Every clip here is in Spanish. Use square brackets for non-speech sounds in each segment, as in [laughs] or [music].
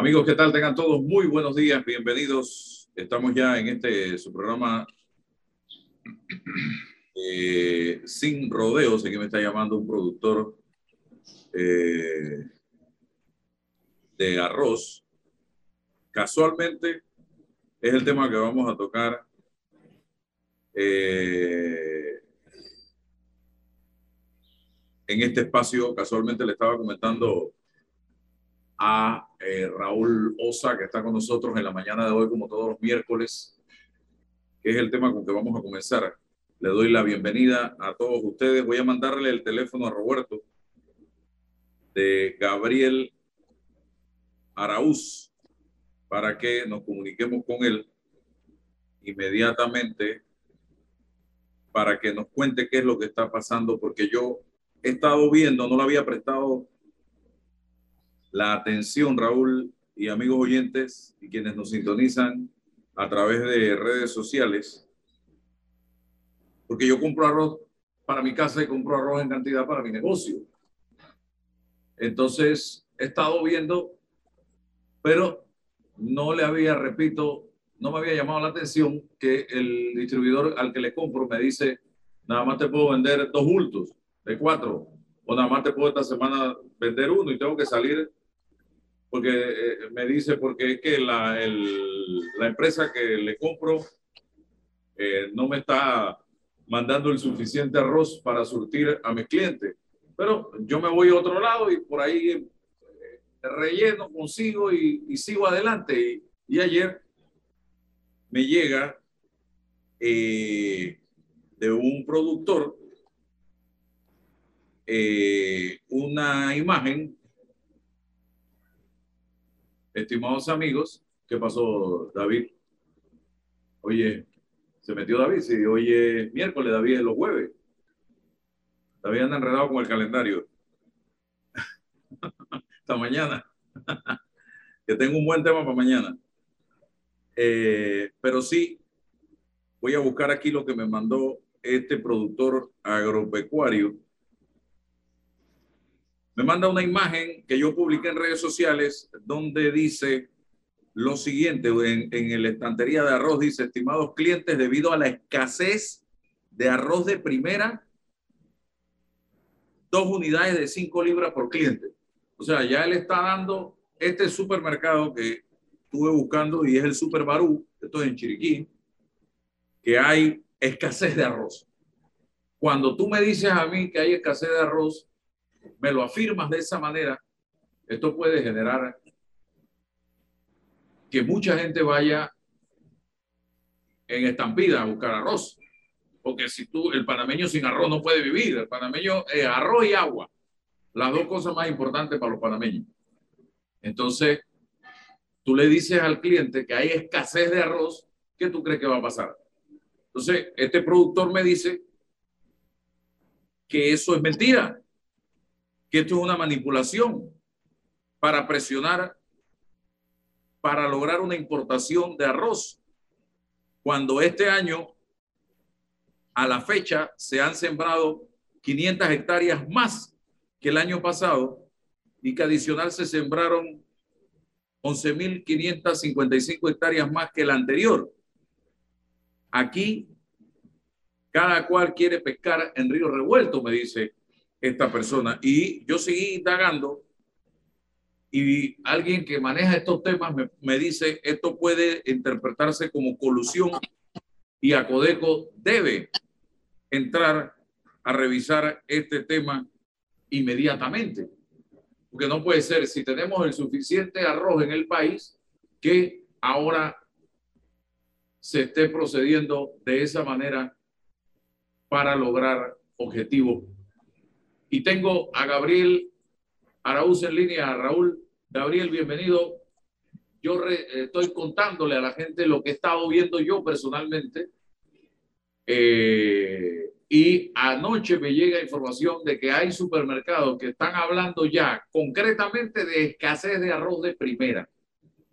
Amigos, ¿qué tal? Tengan todos muy buenos días, bienvenidos. Estamos ya en este su programa eh, Sin Rodeos. Aquí me está llamando un productor eh, de arroz. Casualmente es el tema que vamos a tocar. Eh, en este espacio, casualmente le estaba comentando a eh, Raúl Osa, que está con nosotros en la mañana de hoy, como todos los miércoles, que es el tema con que vamos a comenzar. Le doy la bienvenida a todos ustedes. Voy a mandarle el teléfono a Roberto de Gabriel Araúz para que nos comuniquemos con él inmediatamente para que nos cuente qué es lo que está pasando, porque yo he estado viendo, no lo había prestado la atención, Raúl y amigos oyentes y quienes nos sintonizan a través de redes sociales, porque yo compro arroz para mi casa y compro arroz en cantidad para mi negocio. Entonces, he estado viendo, pero no le había, repito, no me había llamado la atención que el distribuidor al que le compro me dice, nada más te puedo vender dos bultos de cuatro, o nada más te puedo esta semana vender uno y tengo que salir porque eh, me dice, porque es que la, el, la empresa que le compro eh, no me está mandando el suficiente arroz para surtir a mis clientes. Pero yo me voy a otro lado y por ahí eh, relleno, consigo y, y sigo adelante. Y, y, ayer me llega de un productor una imagen Estimados amigos, ¿qué pasó, David? Oye, se metió David, sí, hoy es miércoles, David es los jueves. David anda enredado con el calendario. [laughs] Hasta mañana. [laughs] que tengo un buen tema para mañana. Eh, pero sí, voy a buscar aquí lo que me mandó este productor agropecuario me manda una imagen que yo publiqué en redes sociales donde dice lo siguiente, en, en la estantería de arroz dice, estimados clientes, debido a la escasez de arroz de primera, dos unidades de cinco libras por cliente. O sea, ya él está dando este supermercado que estuve buscando y es el Super Barú, esto es en Chiriquí, que hay escasez de arroz. Cuando tú me dices a mí que hay escasez de arroz, me lo afirmas de esa manera, esto puede generar que mucha gente vaya en estampida a buscar arroz. Porque si tú, el panameño sin arroz no puede vivir. El panameño es arroz y agua. Las dos cosas más importantes para los panameños. Entonces, tú le dices al cliente que hay escasez de arroz, ¿qué tú crees que va a pasar? Entonces, este productor me dice que eso es mentira, que esto es una manipulación para presionar, para lograr una importación de arroz, cuando este año, a la fecha, se han sembrado 500 hectáreas más que el año pasado y que adicional se sembraron 11.555 hectáreas más que el anterior. Aquí, cada cual quiere pescar en río revuelto, me dice esta persona. Y yo seguí indagando y alguien que maneja estos temas me, me, dice esto puede interpretarse como colusión y Acodeco debe entrar a revisar este tema inmediatamente. Porque no puede ser, si tenemos el suficiente arroz en el país, que ahora se esté procediendo de esa manera para lograr objetivos y tengo a Gabriel Araúz en línea. Raúl, Gabriel, bienvenido. Yo estoy contándole a la gente lo que he estado viendo yo personalmente. Eh, y anoche me llega información de que hay supermercados que están hablando ya concretamente de escasez de arroz de primera.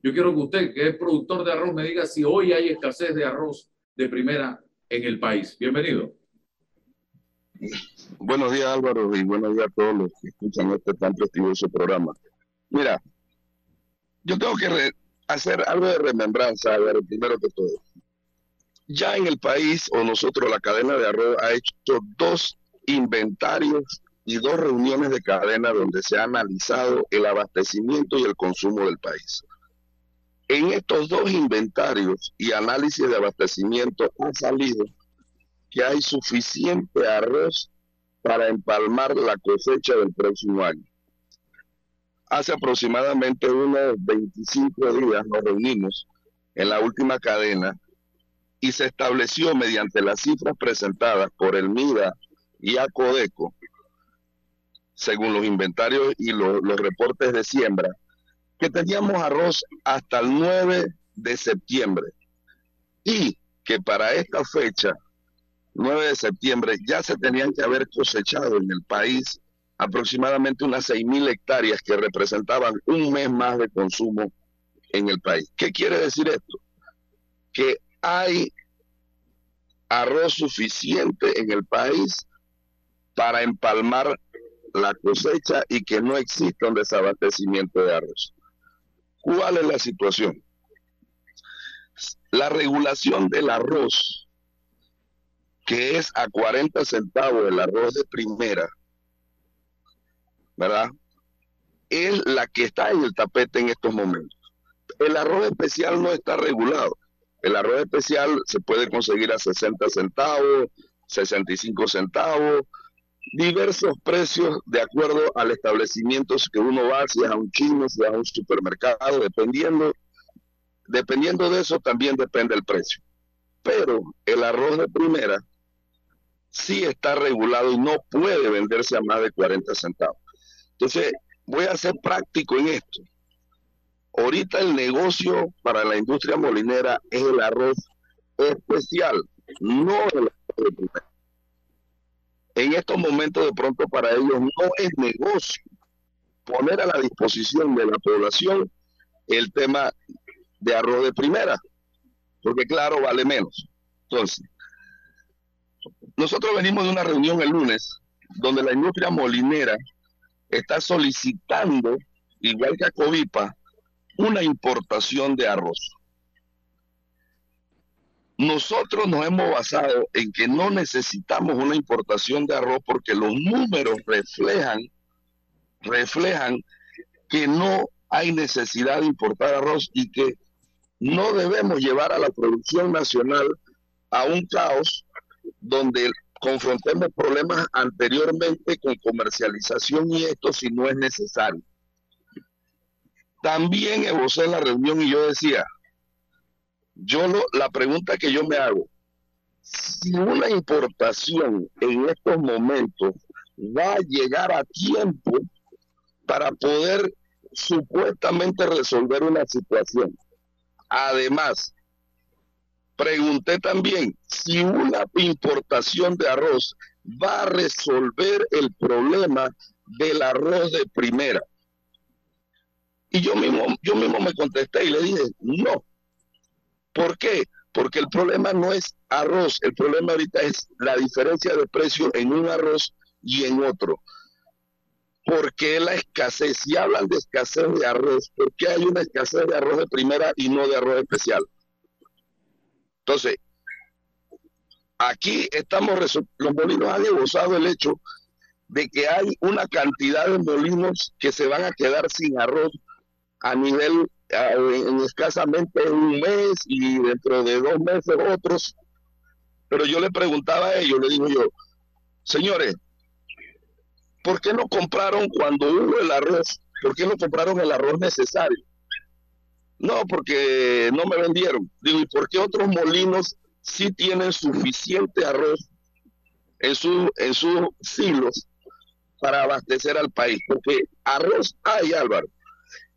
Yo quiero que usted, que es productor de arroz, me diga si hoy hay escasez de arroz de primera en el país. Bienvenido. Buenos días Álvaro y buenos días a todos los que escuchan este tan prestigioso programa. Mira, yo tengo que hacer algo de remembranza, ver, primero que todo. Ya en el país, o nosotros, la cadena de arroz, ha hecho dos inventarios y dos reuniones de cadena donde se ha analizado el abastecimiento y el consumo del país. En estos dos inventarios y análisis de abastecimiento ha salido que hay suficiente arroz para empalmar la cosecha del próximo año. Hace aproximadamente unos 25 días nos reunimos en la última cadena y se estableció mediante las cifras presentadas por el MIDA y ACODECO, según los inventarios y los reportes de siembra, que teníamos arroz hasta el 9 de septiembre y que para esta fecha, 9 de septiembre, ya se tenían que haber cosechado en el país aproximadamente unas 6.000 hectáreas que representaban un mes más de consumo en el país. ¿Qué quiere decir esto? Que hay arroz suficiente en el país para empalmar la cosecha y que no exista un desabastecimiento de arroz. ¿Cuál es la situación? La regulación del arroz, que es a 40 centavos el arroz de primera, ¿verdad? Es la que está en el tapete en estos momentos. El arroz especial no está regulado. El arroz especial se puede conseguir a 60 centavos, 65 centavos, diversos precios de acuerdo al establecimiento que uno va, si es a un chino, si es a un supermercado, dependiendo, dependiendo de eso también depende el precio. Pero el arroz de primera sí está regulado y no puede venderse a más de 40 centavos. Entonces, voy a ser práctico en esto. Ahorita el negocio para la industria molinera es el arroz especial, no el arroz en estos momentos de pronto para ellos no es negocio poner a la disposición de la población el tema de arroz de primera, porque claro, vale menos. Entonces, nosotros venimos de una reunión el lunes donde la industria molinera está solicitando, igual que a Covipa, una importación de arroz. Nosotros nos hemos basado en que no necesitamos una importación de arroz porque los números reflejan, reflejan que no hay necesidad de importar arroz y que no debemos llevar a la producción nacional a un caos donde confrontemos problemas anteriormente con comercialización y esto si no es necesario. También evocé en la reunión y yo decía, yo lo, la pregunta que yo me hago, si una importación en estos momentos va a llegar a tiempo para poder supuestamente resolver una situación. Además, pregunté también si una importación de arroz va a resolver el problema del arroz de primera. Y yo mismo, yo mismo me contesté y le dije, no, ¿Por qué? Porque el problema no es arroz, el problema ahorita es la diferencia de precio en un arroz y en otro. Porque la escasez, si hablan de escasez de arroz, ¿por qué hay una escasez de arroz de primera y no de arroz especial? Entonces, aquí estamos, los molinos han negociado el hecho de que hay una cantidad de molinos que se van a quedar sin arroz a nivel en escasamente un mes y dentro de dos meses otros. Pero yo le preguntaba a ellos, le digo yo, señores, ¿por qué no compraron cuando hubo el arroz? ¿Por qué no compraron el arroz necesario? No, porque no me vendieron. Digo, ¿y por qué otros molinos sí tienen suficiente arroz en, en sus silos para abastecer al país? Porque arroz hay, Álvaro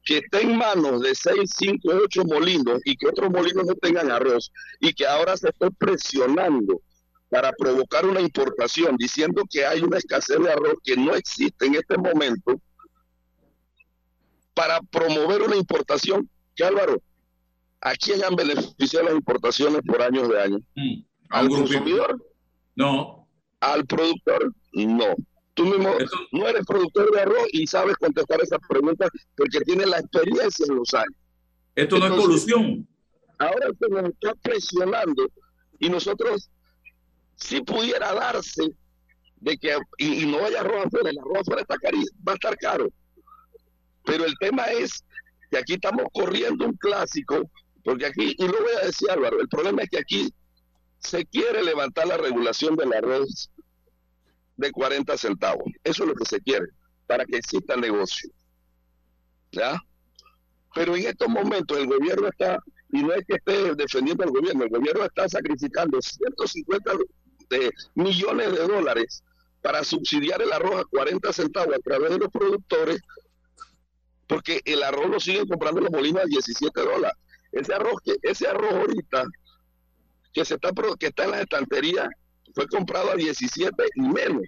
que esté en manos de 6, 5, 8 molinos y que otros molinos no tengan arroz y que ahora se esté presionando para provocar una importación, diciendo que hay una escasez de arroz que no existe en este momento, para promover una importación, que Álvaro, ¿a quién han beneficiado las importaciones por años de años? Mm. ¿Al consumidor? No. ¿Al productor? No. Tú mismo no eres productor de arroz y sabes contestar esa pregunta porque tienes la experiencia en los años. Esto no es colusión. Ahora se nos está presionando y nosotros, si pudiera darse de que, y, no vaya arroz afuera, el arroz afuera está caro, va a estar caro. Pero el tema es que aquí estamos corriendo un clásico, porque aquí, y lo voy a decir Álvaro, el problema es que aquí se quiere levantar la regulación del arroz de 40 centavos. Eso es lo que se quiere, para que exista negocio. ¿Ya? Pero en estos momentos el gobierno está, y no es que esté defendiendo al gobierno, el gobierno está sacrificando 150 de millones de dólares para subsidiar el arroz a 40 centavos a través de los productores, porque el arroz lo siguen comprando los molinos a 17 dólares. Ese arroz, que, ese arroz ahorita que, se está, que está en la estantería fue comprado a 17 y menos.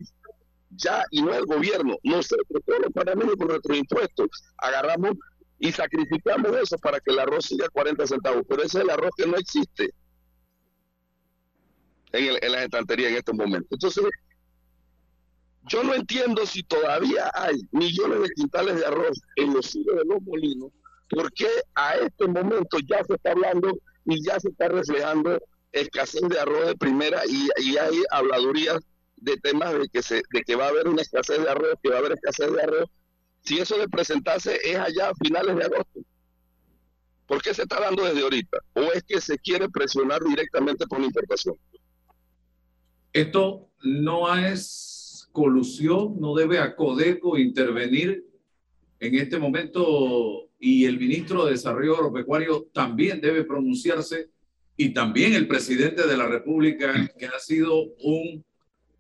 Ya, y no el gobierno, nosotros, todos los panameños con nuestros impuestos, agarramos y sacrificamos eso para que el arroz siga a 40 centavos. Pero ese es el arroz que no existe en, el, en las estanterías en estos momentos. Entonces, yo no entiendo si todavía hay millones de quintales de arroz en los silos de los molinos, porque a este momento ya se está hablando y ya se está reflejando escasez de arroz de primera y, hay habladurías de temas de que, se, de que va a haber una escasez de arroz, que va a haber escasez de arroz. Si eso de presentarse es allá a finales de agosto, ¿por qué se está dando desde ahorita? ¿O es que se quiere presionar directamente la importación? Esto no es colusión, no debe a Codeco intervenir en este momento y el ministro de Desarrollo Agropecuario también debe pronunciarse y también el presidente de la República, que ha sido un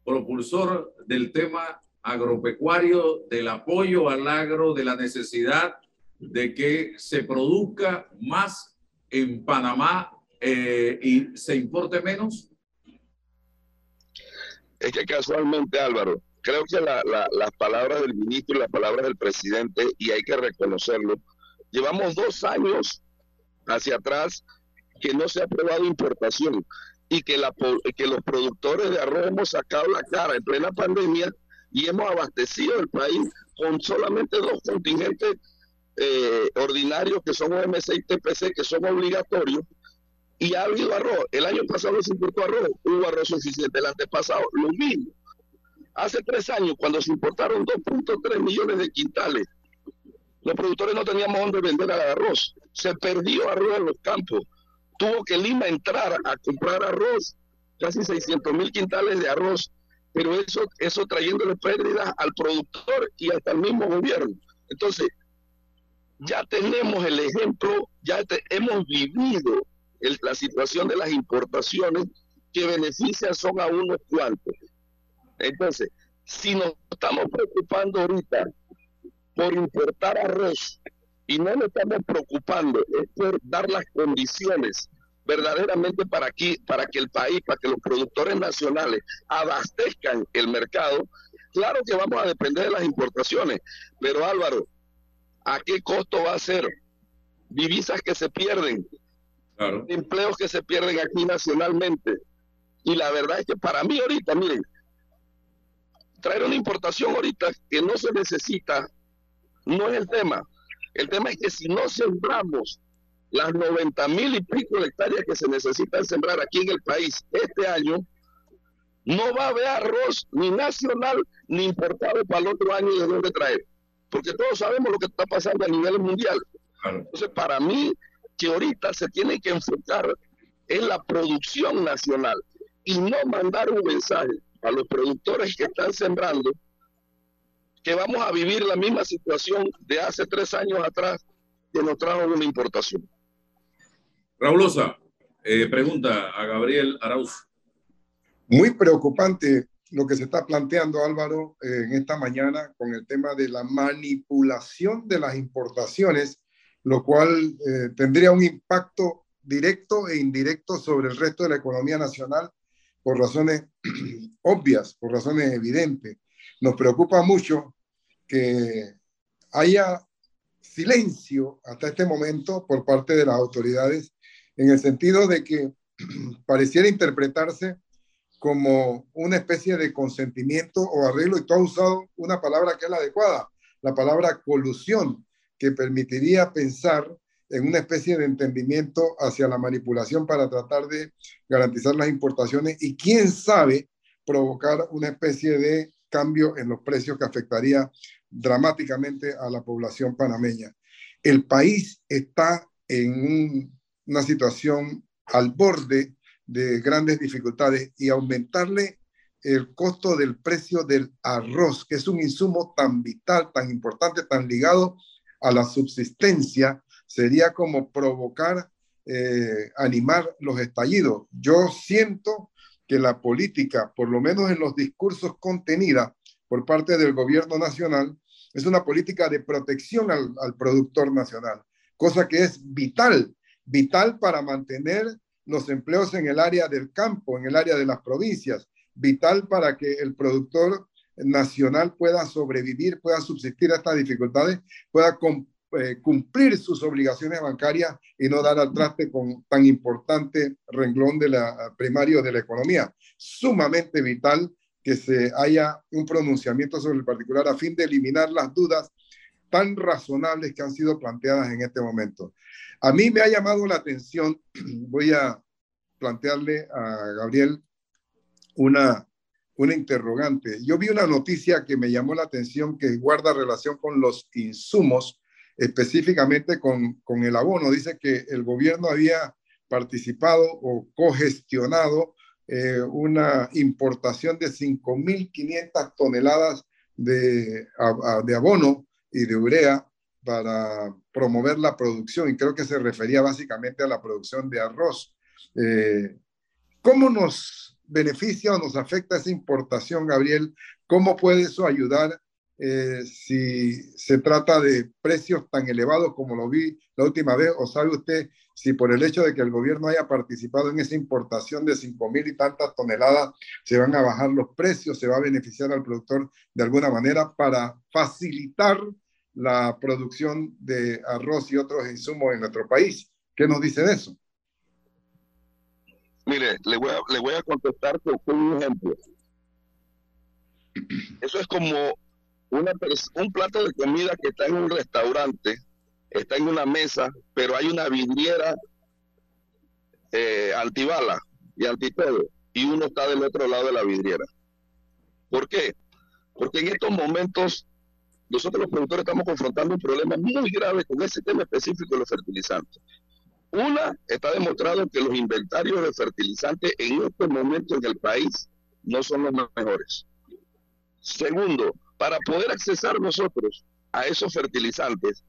propulsor del tema agropecuario, del apoyo al agro, de la necesidad de que se produzca más en Panamá eh, y se importe menos es que casualmente, Álvaro, creo que las palabras del ministro y las palabras del presidente, y hay que reconocerlo, llevamos dos años hacia atrás que no se ha aprobado importación y que, la, que los productores de arroz hemos sacado la cara en plena pandemia y hemos abastecido el país con solamente dos contingentes eh, ordinarios que son OMC y TPC, que son obligatorios, y ha habido arroz. El año pasado se importó arroz, hubo arroz suficiente. El antepasado, lo mismo. Hace tres años, cuando se importaron 2.3 millones de quintales, los productores no teníamos dónde vender al arroz. Se perdió arroz en los campos. Tuvo que Lima entrar a comprar arroz, casi 600 mil quintales de arroz, pero eso, eso trayéndole pérdidas al productor y hasta al mismo gobierno. Entonces, ya tenemos el ejemplo, ya hemos vivido la situación de las importaciones que benefician son a unos cuantos. Entonces, si nos estamos preocupando ahorita por importar arroz y no nos estamos preocupando es por dar las condiciones verdaderamente para, aquí, para que el país, para que los productores nacionales abastezcan el mercado, claro que vamos a depender de las importaciones, pero Álvaro, ¿a qué costo va a ser? Divisas que se pierden, empleos que se pierden aquí nacionalmente. Y la verdad es que para mí ahorita, miren, traer una importación ahorita que no se necesita no es el tema. El tema es que si no sembramos las 90 mil y pico de hectáreas que se necesitan sembrar aquí en el país este año, no va a haber arroz ni nacional ni importado para el otro año de dónde traer. Porque todos sabemos lo que está pasando a nivel mundial. Entonces, para mí, que ahorita se tiene que enfocar en la producción nacional y no mandar un mensaje a los productores que están sembrando que vamos a vivir la misma situación de hace tres años atrás que nos trajo una importación. Raúl eh, pregunta a Gabriel Arauz. Muy preocupante lo que se está planteando, Álvaro, eh, en esta mañana con el tema de la manipulación de las importaciones lo cual eh, tendría un impacto directo e indirecto sobre el resto de la economía nacional por razones [clears throat] obvias, por razones evidentes. Nos preocupa mucho que haya silencio hasta este momento por parte de las autoridades en el sentido de que [clears throat] pareciera interpretarse como una especie de consentimiento o arreglo, y tú has usado una palabra que es la adecuada, la palabra colusión, que permitiría pensar en una especie de entendimiento hacia la manipulación para tratar de garantizar las importaciones y quién sabe provocar una especie de cambio en los precios que afectaría dramáticamente a la población panameña. El país está en una situación al borde de grandes dificultades y aumentarle el costo del precio del arroz, que es un insumo tan vital, tan importante, tan ligado a la subsistencia, sería como provocar, eh, animar los estallidos. Yo siento que la política, por lo menos en los discursos contenida por parte del gobierno nacional, es una política de protección al, al productor nacional, cosa que es vital, vital para mantener los empleos en el área del campo, en el área de las provincias, vital para que el productor nacional pueda sobrevivir, pueda subsistir a estas dificultades, pueda eh, cumplir sus obligaciones bancarias y no dar al traste con tan importante renglón de la, primario de la economía. Sumamente vital que se haya un pronunciamiento sobre el particular a fin de eliminar las dudas tan razonables que han sido planteadas en este momento. A mí me ha llamado la atención, [clears throat] voy a plantearle a Gabriel una, una interrogante. Yo vi una noticia que me llamó la atención que guarda relación con los insumos, específicamente con, con el abono. Dice que el gobierno había participado o cogestionado eh, una importación de 5.500 toneladas de, de abono y de urea para promover la producción y creo que se refería básicamente a la producción de arroz. Eh, ¿Cómo nos beneficia o nos afecta esa importación, Gabriel? ¿Cómo puede eso ayudar eh, si se trata de precios tan elevados como lo vi la última vez? ¿O sabe usted si por el hecho de que el gobierno haya participado en esa importación de 5 mil y tantas toneladas, se van a bajar los precios, se va a beneficiar al productor de alguna manera para facilitar la producción de arroz y otros insumos en nuestro país? ¿Qué nos dice de eso? Mire, le voy a, le voy a contestar con un ejemplo. Eso es como una, un plato de comida que está en un restaurante, está en una mesa, pero hay una vidriera eh, antibala y antitodo, y uno está del otro lado de la vidriera. ¿Por qué? Porque en estos momentos nosotros los productores estamos confrontando un problema muy grave con ese tema específico de los fertilizantes. Una, está demostrado que los inventarios de fertilizantes en este momento en el país no son los mejores. Segundo, para poder accesar nosotros a esos fertilizantes,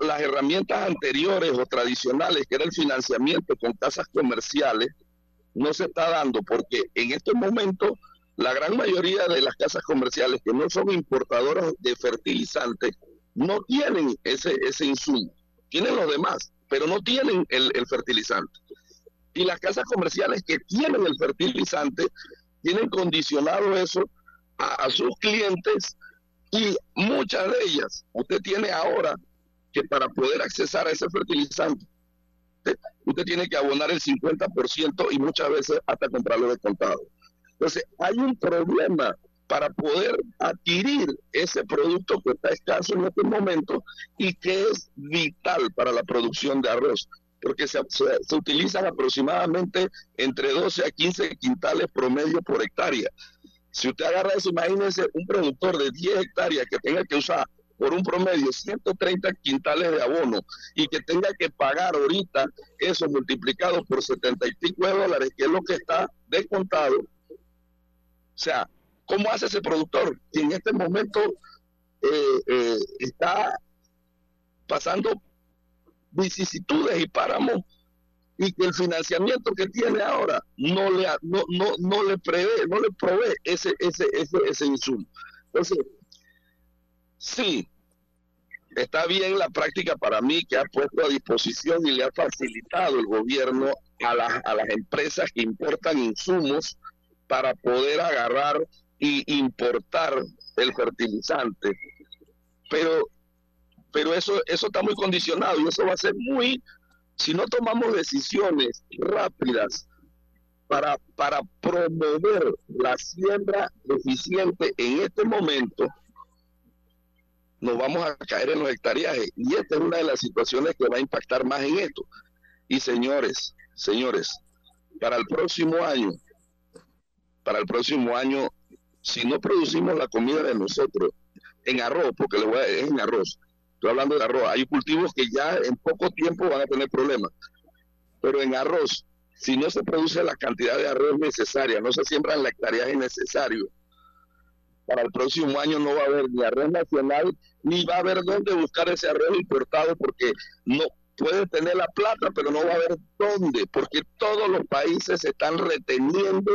las herramientas anteriores o tradicionales, que era el financiamiento con casas comerciales, no se está dando porque en este momento la gran mayoría de las casas comerciales que no son importadoras de fertilizantes no tienen ese, ese insumo, tienen los demás pero no tienen el, fertilizante. Y las casas comerciales que tienen el fertilizante tienen condicionado eso a, sus clientes y muchas de ellas, usted tiene ahora que para poder accesar a ese fertilizante, usted tiene que abonar el 50% y muchas veces hasta comprarlo de contado. Entonces, hay un problema para poder adquirir ese producto que está escaso en este momento y que es vital para la producción de arroz, porque se, se, utilizan aproximadamente entre 12 a 15 quintales promedio por hectárea. Si usted agarra eso, imagínese un productor de 10 hectáreas que tenga que usar por un promedio 130 quintales de abono y que tenga que pagar ahorita eso multiplicado por 70 y pico de dólares, que es lo que está descontado. O sea, ¿Cómo hace ese productor que en este momento eh, eh, está pasando vicisitudes y páramos y que el financiamiento que tiene ahora no le no, no, no le prevé, no le provee ese, ese, ese, ese insumo. Entonces, sí, está bien la práctica para mí que ha puesto a disposición y le ha facilitado el gobierno a, a las empresas que importan insumos para poder agarrar y importar el fertilizante. Pero, pero eso, eso está muy condicionado y eso va a ser muy, si no tomamos decisiones rápidas para, para promover la siembra eficiente en este momento, nos vamos a caer en los hectareajes. Y esta es una de las situaciones que va a impactar más en esto. Y señores, señores, para el próximo año, para el próximo año, si no producimos la comida de nosotros en arroz, porque es en arroz, estoy hablando de arroz, hay cultivos que ya en poco tiempo van a tener problemas, pero en arroz, si no se produce la cantidad de arroz necesaria, no se siembran la hectareaje necesario, para el próximo año no va a haber ni arroz nacional, ni va a haber dónde buscar ese arroz importado, porque no puede tener la plata, pero no va a haber dónde, porque todos los países se están reteniendo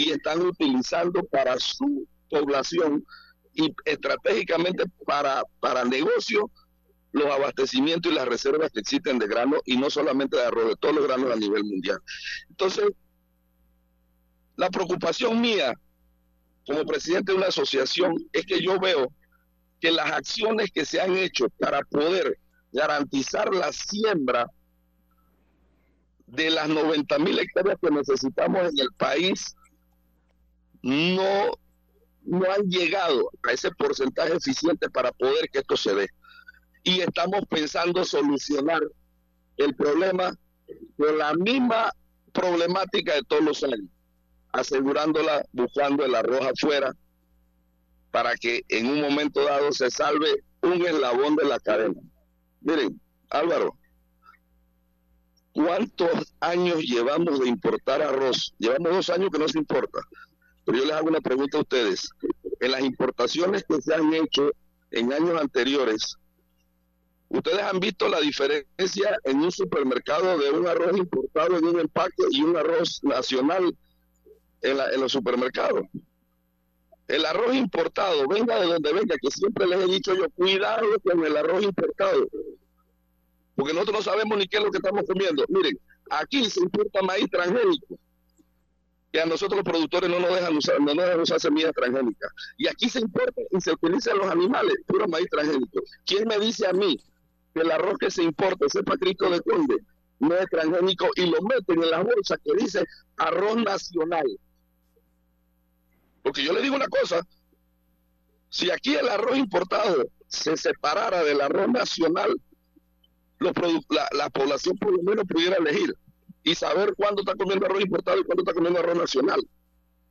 y están utilizando para su población y estratégicamente para, para negocio los abastecimientos y las reservas que existen de grano y no solamente de arroz, de todos los granos a nivel mundial. Entonces, la preocupación mía como presidente de una asociación es que yo veo que las acciones que se han hecho para poder garantizar la siembra de las 90 mil hectáreas que necesitamos en el país no, no han llegado a ese porcentaje eficiente para poder que esto se dé. Y estamos pensando solucionar el problema con la misma problemática de todos los años, asegurándola, buscando el arroz afuera, para que en un momento dado se salve un eslabón de la cadena. Miren, Álvaro, ¿cuántos años llevamos de importar arroz? Llevamos dos años que no se importa. Pero yo les hago una pregunta a ustedes. En las importaciones que se han hecho en años anteriores, ¿ustedes han visto la diferencia en un supermercado de un arroz importado en un empaque y un arroz nacional en, en los supermercados? El arroz importado, venga de donde venga, que siempre les he dicho yo, cuidado con el arroz importado, porque nosotros no sabemos ni qué es lo que estamos comiendo. Miren, aquí se importa maíz transgénico, que a nosotros los productores no nos dejan usar, no nos dejan usar semillas transgénicas. Y aquí se importa y se utilizan los animales, puro maíz transgénico. ¿Quién me dice a mí que el arroz que se importa, ese pacrito de conde, no es transgénico y lo meten en la bolsa que dice arroz nacional? Porque yo le digo una cosa, si aquí el arroz importado se separara del arroz nacional, la, población por lo menos pudiera elegir y saber cuándo está comiendo arroz importado y cuándo está comiendo arroz nacional.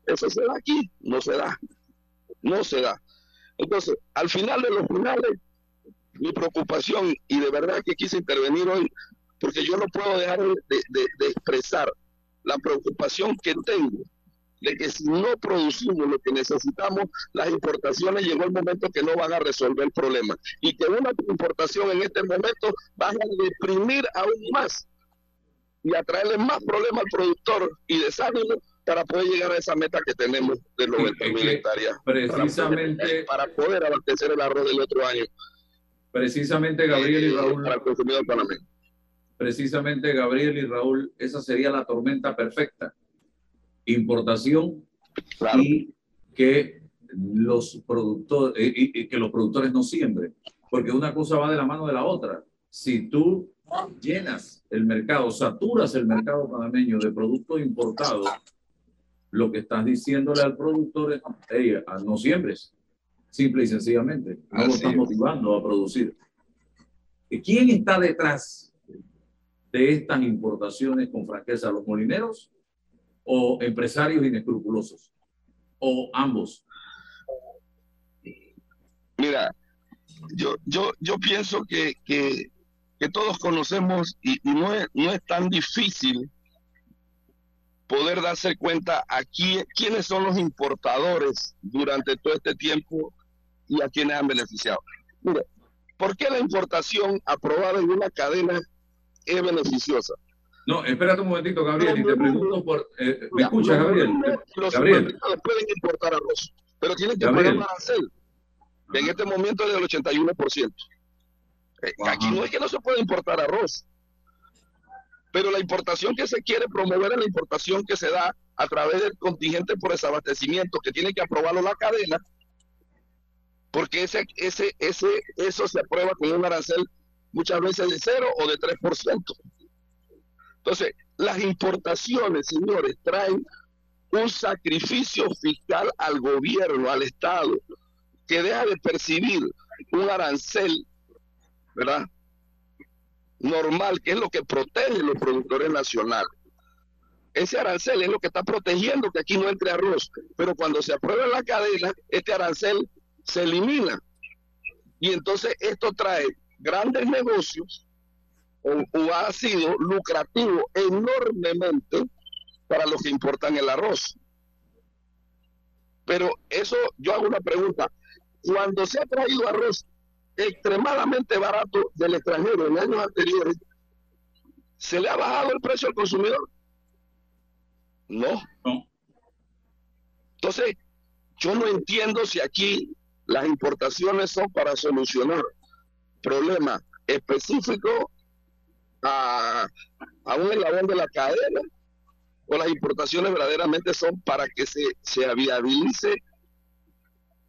Eso se da aquí, no se da, no se da. Entonces, al final de los finales, mi preocupación, y de verdad que quise intervenir hoy, porque yo no puedo dejar de expresar la preocupación que tengo de que si no producimos lo que necesitamos, las importaciones llegó el momento que no van a resolver el problema y que una importación en este momento va a deprimir aún más y a traerle más problemas al productor y desánimo para poder llegar a esa meta que tenemos de 90 mil hectáreas. Precisamente. Para poder, abastecer el arroz del otro año. Precisamente, Gabriel y eh, Raúl. Para el consumidor panameño. Precisamente, Gabriel y Raúl, esa sería la tormenta perfecta importación y que los productores eh, y, que los productores no siembren, porque una cosa va de la mano de la otra. Si tú llenas el mercado, saturas el mercado panameño de productos importados, lo que estás diciéndole al productor es, ah, no siembres, simple y sencillamente, no lo estás motivando a producir. ¿Quién está detrás de estas importaciones con franqueza? ¿Los molineros o empresarios inescrupulosos? ¿O ambos? Mira, yo, yo, yo pienso que, que, que todos conocemos y, no, es, no es tan difícil poder darse cuenta aquí quiénes son los importadores durante todo este tiempo y a quienes han beneficiado. Mira, ¿por qué la importación aprobada en una cadena es beneficiosa? No, espérate un momentito, Gabriel, y te pregunto por... Eh, ¿Me escuchas, Gabriel? Los Gabriel. pueden importar arroz, pero tienen que pagar un arancel, en este momento es del 81%. Eh, aquí no es que no se pueda importar arroz, pero la importación que se quiere promover es la importación que se da a través del contingente por desabastecimiento, que tiene que aprobarlo la cadena, porque ese, ese, ese, eso se aprueba con un arancel muchas veces de 0 o de 3%. Entonces, las importaciones, señores, traen un sacrificio fiscal al gobierno, al Estado, que deja de percibir un arancel, ¿verdad? Normal, que es lo que protege los productores nacionales. Ese arancel es lo que está protegiendo que aquí no entre arroz. Pero cuando se aprueba la cadena, este arancel se elimina. Y entonces esto trae grandes negocios o, ha sido lucrativo enormemente para los que importan el arroz. Pero eso, yo hago una pregunta. Cuando se ha traído arroz extremadamente barato del extranjero en años anteriores, ¿se le ha bajado el precio al consumidor? No. Entonces, yo no entiendo si aquí las importaciones son para solucionar problemas específicos a, a un eslabón de la cadena o las importaciones verdaderamente son para que se, se viabilice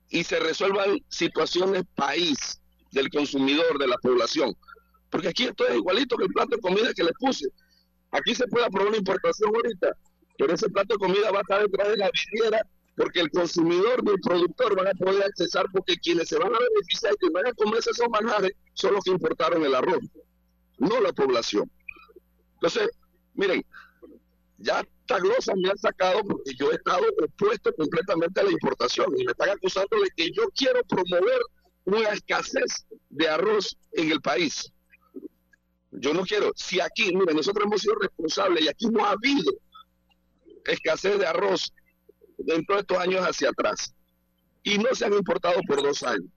y se resuelvan situaciones país del consumidor, de la población. Porque aquí esto es igualito que el plato de comida que le puse. Aquí se puede aprobar una importación ahorita, pero ese plato de comida va a estar detrás de la vidriera porque el consumidor y el productor van a poder accesar porque quienes se van a beneficiar y que van a comerse esos manjares son los que importaron el arroz, no la población. Entonces, miren, ya esta glosa me han sacado porque yo he estado opuesto completamente a la importación y me están acusando de que yo quiero promover una escasez de arroz en el país. Yo no quiero, si aquí, miren, nosotros hemos sido responsables y aquí no ha habido escasez de arroz dentro de estos años hacia atrás. Y no se han importado por dos años.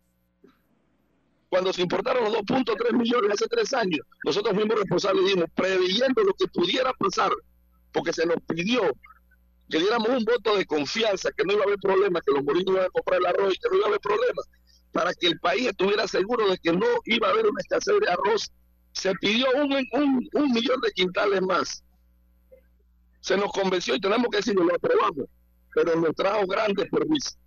Cuando se importaron los 2.3 millones hace tres años, nosotros fuimos responsables, dimos, preveyendo lo que pudiera pasar, porque se nos pidió que diéramos un voto de confianza, que no iba a haber problema, que los molinos iban a comprar el arroz y que no iba a haber problema, para que el país estuviera seguro de que no iba a haber una escasez de arroz. Se pidió un, un, un millón de quintales más. Se nos convenció y tenemos que decirlo, lo aprobamos pero nos trajo grandes permisos.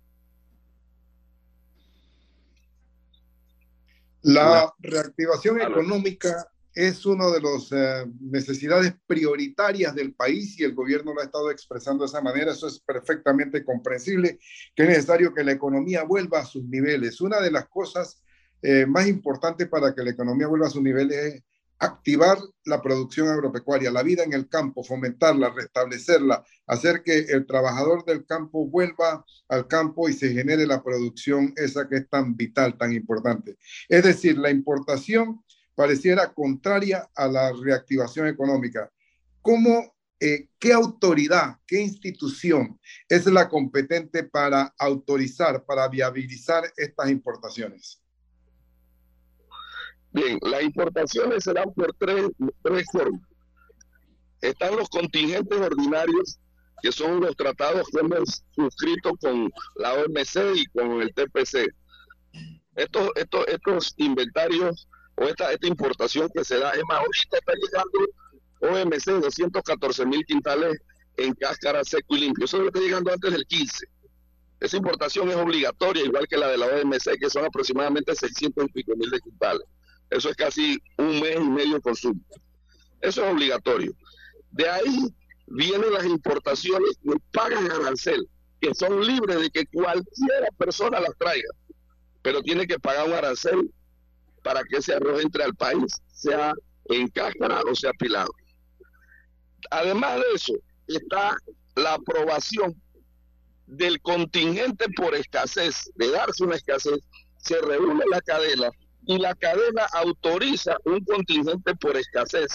La reactivación económica es una de las eh, necesidades prioritarias del país y el gobierno lo ha estado expresando de esa manera. Eso es perfectamente comprensible, que es necesario que la economía vuelva a sus niveles. Una de las cosas eh, más importantes para que la economía vuelva a sus niveles es activar la producción agropecuaria, la vida en el campo, fomentarla, restablecerla, hacer que el trabajador del campo vuelva al campo y se genere la producción esa que es tan vital, tan importante. Es decir, la importación pareciera contraria a la reactivación económica. ¿Cómo, eh, qué autoridad, qué institución es la competente para autorizar, para viabilizar estas importaciones? Bien, las importaciones se dan por tres, tres formas. Están los contingentes ordinarios, que son los tratados que hemos suscrito con la OMC y con el TPC. Estos, estos, estos inventarios o esta, esta importación que se da, es más, ahorita está llegando OMC 214 mil quintales en cáscara seco y limpio. Eso está llegando antes del 15. Esa importación es obligatoria, igual que la de la OMC, que son aproximadamente 600 y pico mil de quintales. Eso es casi un mes y medio de consumo. Eso es obligatorio. De ahí vienen las importaciones que pagan arancel, que son libres de que cualquiera persona las traiga, pero tiene que pagar un arancel para que ese arroz entre al país, sea en cáscara o sea pilado. Además de eso, está la aprobación del contingente por escasez, de darse una escasez, se reúne la cadena y la cadena autoriza un contingente por escasez,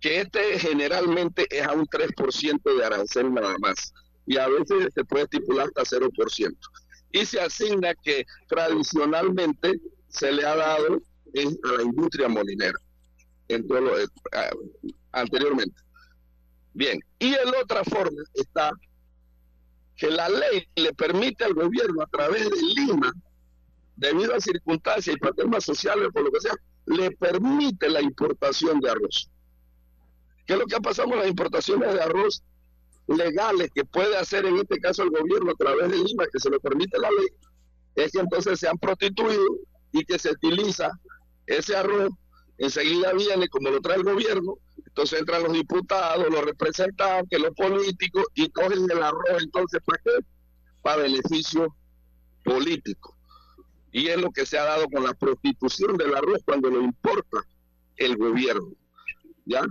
que este generalmente es a un 3% de arancel nada más, y a veces se puede estipular hasta 0%. Y se asigna que tradicionalmente se le ha dado a la industria molinera, en todo eh, anteriormente. Bien, y en otra forma está que la ley le permite al gobierno a través de Lima debido a circunstancias y problemas sociales, por lo que sea, le permite la importación de arroz. ¿Qué es lo que ha pasado con las importaciones de arroz legales que puede hacer en este caso el gobierno a través de Lima, que se lo permite la ley? Es que entonces se han prostituido y que se utiliza ese arroz, enseguida viene como lo trae el gobierno, entonces entran los diputados, los representantes, los políticos y cogen el arroz entonces para qué? Para beneficio político. Y es lo que se ha dado con la prostitución del arroz cuando lo importa el gobierno. ¿Ya?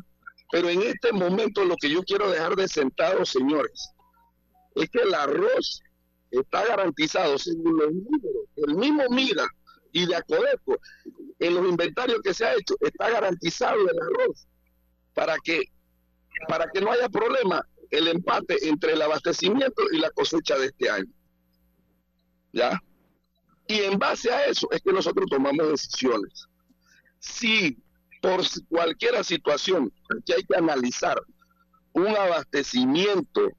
Pero en este momento lo que yo quiero dejar de sentado, señores, es que el arroz está garantizado según los números, el mismo MIDA y de Acodeco, en los inventarios que se ha hecho, está garantizado el arroz para que, para que no haya problema el empate entre el abastecimiento y la cosecha de este año. ¿Ya? Y en base a eso es que nosotros tomamos decisiones. Si por cualquier situación que hay que analizar un abastecimiento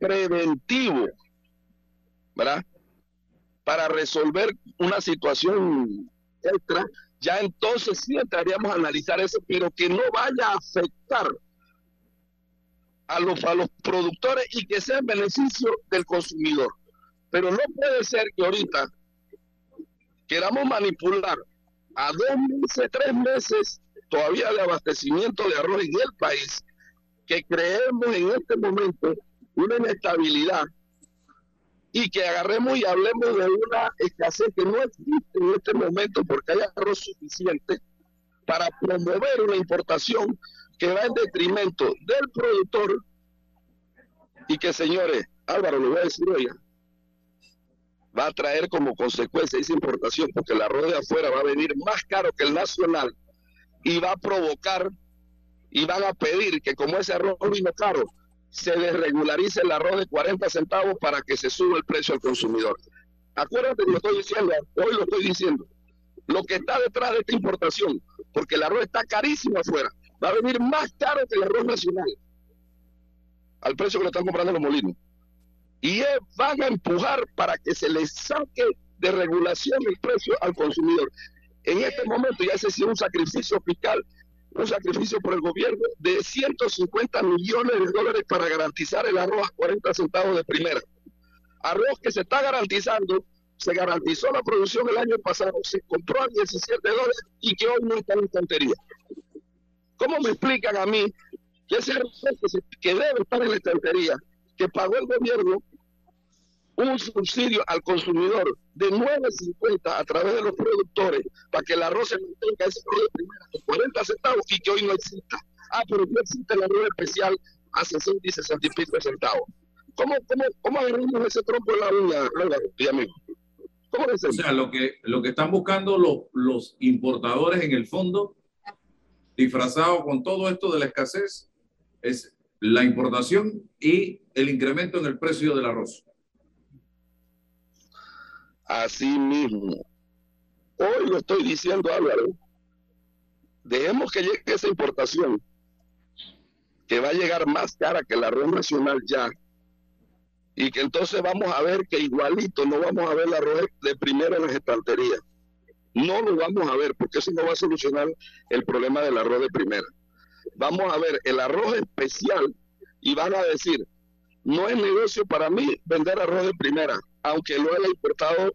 preventivo, ¿verdad? Para resolver una situación extra, ya entonces sí entraríamos a analizar eso, pero que no vaya a afectar a los, a los productores y que sea en beneficio del consumidor. Pero no puede ser que ahorita queramos manipular a dos meses, tres meses todavía de abastecimiento de arroz en el país, que creemos en este momento una inestabilidad y que agarremos y hablemos de una escasez que no existe en este momento porque hay arroz suficiente para promover una importación que va en detrimento del productor. Y que, señores, Álvaro, lo voy a decir hoy, va a traer como consecuencia esa importación porque el arroz de afuera va a venir más caro que el nacional y va a provocar y van a pedir que como ese arroz vino caro, se desregularice el arroz de 40 centavos para que se suba el precio al consumidor. Acuérdate que lo estoy diciendo, hoy lo estoy diciendo. Lo que está detrás de esta importación, porque el arroz está carísimo afuera, va a venir más caro que el arroz nacional, al precio que lo están comprando los molinos. Y van a empujar para que se les saque de regulación el precio al consumidor. En este momento ya se sido un sacrificio fiscal un sacrificio por el gobierno de 150 millones de dólares para garantizar el arroz a 40 centavos de primera. Arroz que se está garantizando, se garantizó la producción el año pasado, se compró a 17 dólares y que hoy no está en estantería. ¿Cómo me explican a mí que ese arroz que debe estar en la estantería, que pagó el gobierno, un subsidio al consumidor de 9.50 a través de los productores para que el arroz se mantenga ese arroz de primera de 40 centavos y que hoy no exista. Ah, pero no existe el arroz especial a 60 y 60 y pico centavos. ¿Cómo, cómo, cómo agarramos ese trompo en la uña, mi? ¿Cómo eso? O sea, lo que, lo que están buscando los, los importadores en el fondo, disfrazado con todo esto de la escasez, es la importación y el incremento en el precio del arroz. Así mismo. Hoy lo estoy diciendo, Álvaro. Dejemos que llegue esa importación, que va a llegar más cara que la arroz nacional ya. Y que entonces vamos a ver que igualito no vamos a ver el arroz de primera en las estanterías. No lo vamos a ver, porque eso no va a solucionar el problema del arroz de primera. Vamos a ver el arroz especial y van a decir, no es negocio para mí vender arroz de primera aunque lo haya importado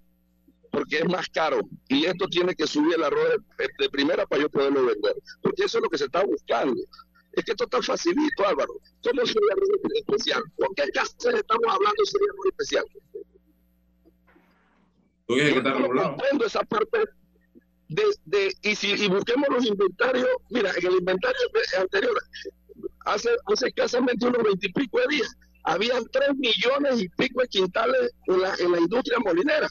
porque es más caro y esto tiene que subir el arroz de, primera para yo poderlo vender, porque eso es lo que se está buscando. Es que esto está facilito, Álvaro. ¿Cómo sería arroz especial? ¿Por qué escasez estamos hablando sería arroz especial? Yo no comprendo esa parte de, de, y si y busquemos los inventarios, mira, en el inventario anterior, hace, hace escasamente unos veintipico de días, habían tres millones y pico de quintales en la, en la industria molinera.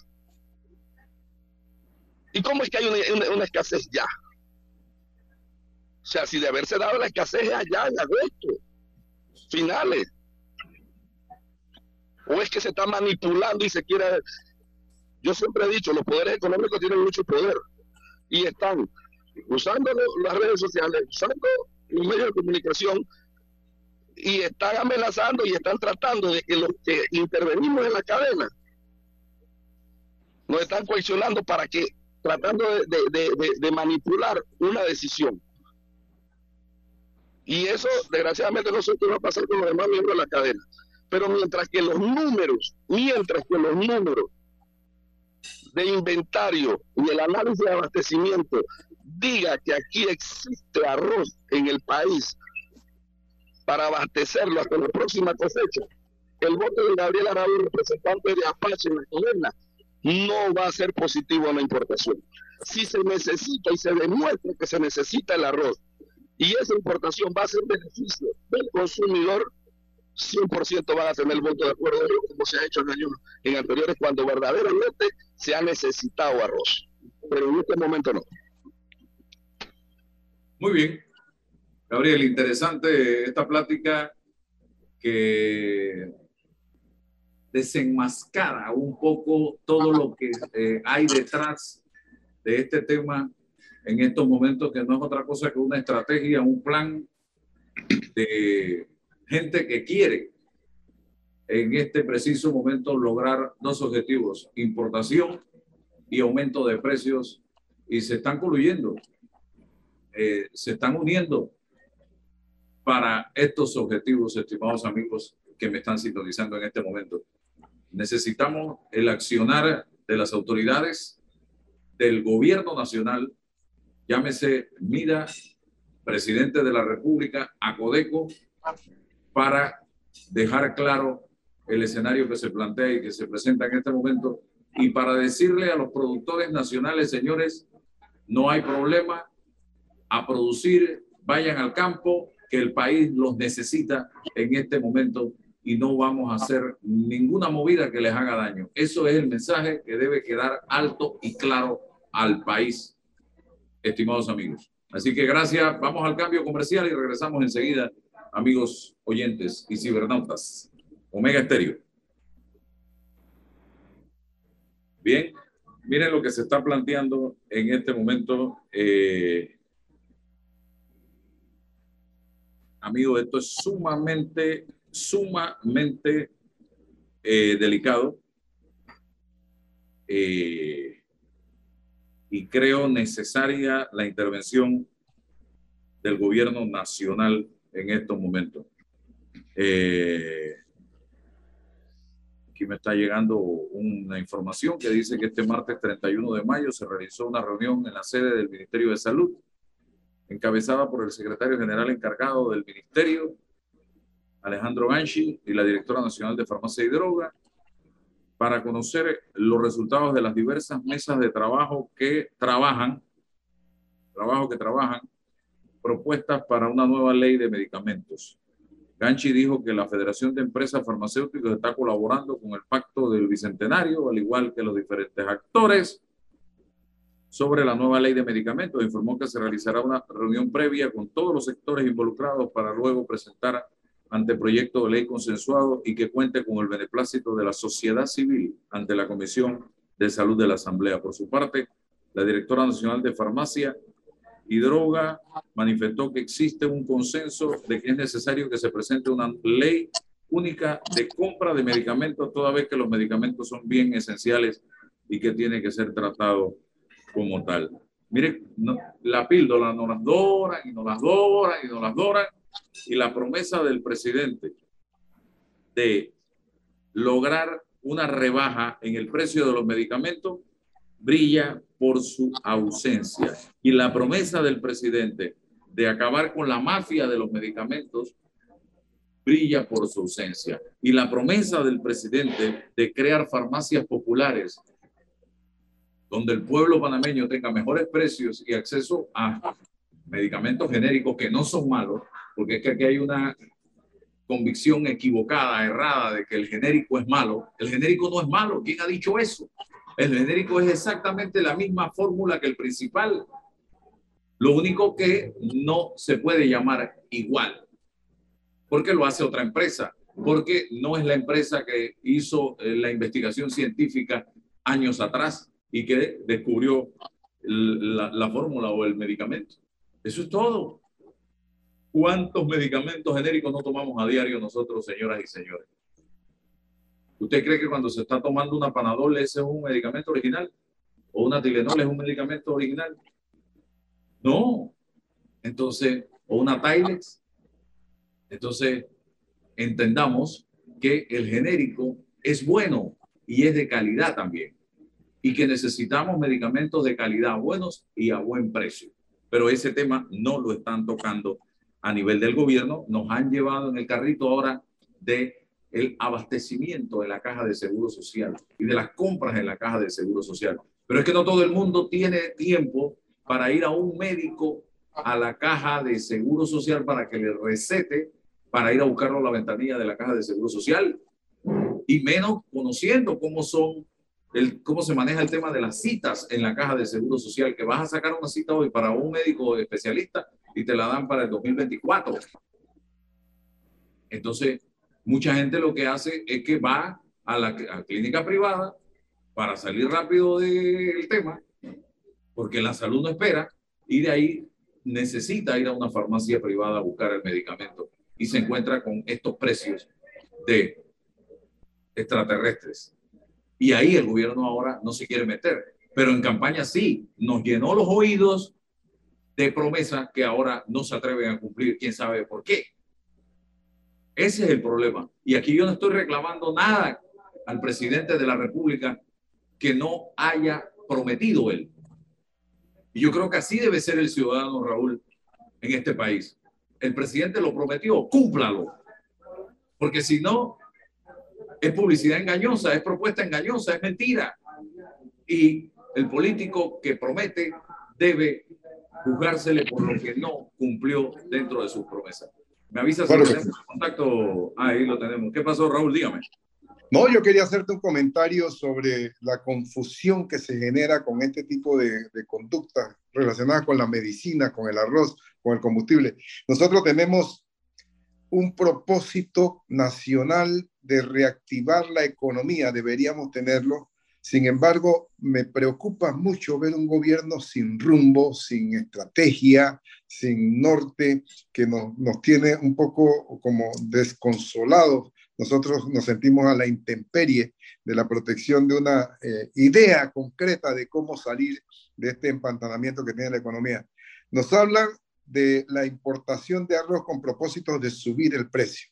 ¿Y cómo es que hay una, escasez ya? O sea, si de haberse dado la escasez allá en agosto, finales. O es que se está manipulando y se quiere... Yo siempre he dicho, los poderes económicos tienen mucho poder y están usando las redes sociales, usando los medios de comunicación y están amenazando y están tratando de que los que intervenimos en la cadena nos están coaccionando para que, tratando de, manipular una decisión. Y eso, desgraciadamente, no sé qué va a pasar con los demás miembros de la cadena. Pero mientras que los números, mientras que los números de inventario y el análisis de abastecimiento diga que aquí existe arroz en el país para abastecerlo hasta la próxima cosecha. El voto de Gabriel Araújo, representante de Apache en la columna, no va a ser positivo a la importación. Si se necesita y se demuestra que se necesita el arroz y esa importación va a ser beneficio del consumidor, 100% van a tener el voto de acuerdo como se ha hecho en años en anteriores cuando verdaderamente se ha necesitado arroz. Pero en este momento no. Muy bien. Gabriel, interesante esta plática que desenmascara un poco todo lo que eh, hay detrás de este tema en estos momentos, que no es otra cosa que una estrategia, un plan de gente que quiere en este preciso momento lograr dos objetivos, importación y aumento de precios, y se están coluyendo, eh, se están uniendo para estos objetivos, estimados amigos que me están sintonizando en este momento. Necesitamos el accionar de las autoridades del gobierno nacional, llámese MIDA, presidente de la República, ACODECO, para dejar claro el escenario que se plantea y que se presenta en este momento y para decirle a los productores nacionales, señores, no hay problema a producir, vayan al campo, que el país los necesita en este momento y no vamos a hacer ninguna movida que les haga daño. Eso es el mensaje que debe quedar alto y claro al país, estimados amigos. Así que gracias, vamos al cambio comercial y regresamos enseguida, amigos oyentes y cibernautas. Omega Estéreo. Bien, miren lo que se está planteando en este momento. Eh, amigos, esto es sumamente sumamente eh, delicado eh, y creo necesaria la intervención del gobierno nacional en estos momentos. Eh, aquí me está llegando una información que dice que este martes 31 de mayo se realizó una reunión en la sede del Ministerio de Salud, encabezada por el secretario general encargado del ministerio, Alejandro Ganchi y la directora nacional de farmacia y droga para conocer los resultados de las diversas mesas de trabajo que trabajan, trabajo que trabajan, propuestas para una nueva ley de medicamentos. Ganchi dijo que la Federación de Empresas Farmacéuticas está colaborando con el Pacto del Bicentenario, al igual que los diferentes actores, sobre la nueva ley de medicamentos. Informó que se realizará una reunión previa con todos los sectores involucrados para luego presentar ante proyecto de ley consensuado y que cuente con el beneplácito de la sociedad civil ante la Comisión de Salud de la Asamblea. Por su parte, la directora nacional de Farmacia y Droga manifestó que existe un consenso de que es necesario que se presente una ley única de compra de medicamentos, toda vez que los medicamentos son bien esenciales y que tiene que ser tratado como tal. Mire, la píldora no las doran y no las doran y no las doran y la promesa del presidente de lograr una rebaja en el precio de los medicamentos brilla por su ausencia. Y la promesa del presidente de acabar con la mafia de los medicamentos brilla por su ausencia. Y la promesa del presidente de crear farmacias populares donde el pueblo panameño tenga mejores precios y acceso a medicamentos genéricos que no son malos, porque es que aquí hay una convicción equivocada, errada, de que el genérico es malo. El genérico no es malo. ¿Quién ha dicho eso? El genérico es exactamente la misma fórmula que el principal. Lo único que no se puede llamar igual, porque lo hace otra empresa, porque no es la empresa que hizo eh, la investigación científica años atrás y que descubrió la, la fórmula o el medicamento. Eso es todo. ¿Cuántos medicamentos genéricos no tomamos a diario nosotros, señoras y señores? ¿Usted cree que cuando se está tomando una Panadol ese es un medicamento original? ¿O una Tilenol es un medicamento original? No. Entonces, o una Tilex. Entonces, entendamos que el genérico es bueno y es de calidad también. Y que necesitamos medicamentos de calidad buenos y a buen precio. Pero ese tema no lo están tocando a nivel del gobierno, nos han llevado en el carrito ahora de el abastecimiento en la caja de seguro social y de las compras en la caja de seguro social. Pero es que no todo el mundo tiene tiempo para ir a un médico a la caja de seguro social para que le recete para ir a buscarlo a la ventanilla de la caja de seguro social y menos conociendo cómo son el, cómo se maneja el tema de las citas en la caja de seguro social, que vas a sacar una cita hoy para un médico especialista y te la dan para el 2024. Entonces, mucha gente lo que hace es que va a la clínica privada para salir rápido del tema, porque la salud no espera, y de ahí necesita ir a una farmacia privada a buscar el medicamento y se encuentra con estos precios de extraterrestres. Y ahí el gobierno ahora no se quiere meter, pero en campaña sí, nos llenó los oídos de promesas que ahora no se atreven a cumplir, quién sabe por qué. Ese es el problema. Y aquí yo no estoy reclamando nada al presidente de la República que no haya prometido él. Y yo creo que así debe ser el ciudadano Raúl en este país. El presidente lo prometió, cúmplalo. Porque si no, es publicidad engañosa, es propuesta engañosa, es mentira. Y el político que promete debe juzgársele por lo que no cumplió dentro de sus promesas. Me avisa si tenemos contacto. ahí lo tenemos. ¿Qué pasó, Raúl? Dígame. No, yo quería hacerte un comentario sobre la confusión que se genera con este tipo de, de conductas relacionadas con la medicina, con el arroz, con el combustible. Nosotros tenemos un propósito nacional de reactivar la economía, deberíamos tenerlo. Sin embargo, me preocupa mucho ver un gobierno sin rumbo, sin estrategia, sin norte, que nos, nos tiene un poco como desconsolados. Nosotros nos sentimos a la intemperie de la protección de una eh, idea concreta de cómo salir de este empantanamiento que tiene la economía. Nos hablan de la importación de arroz con propósito de subir el precio.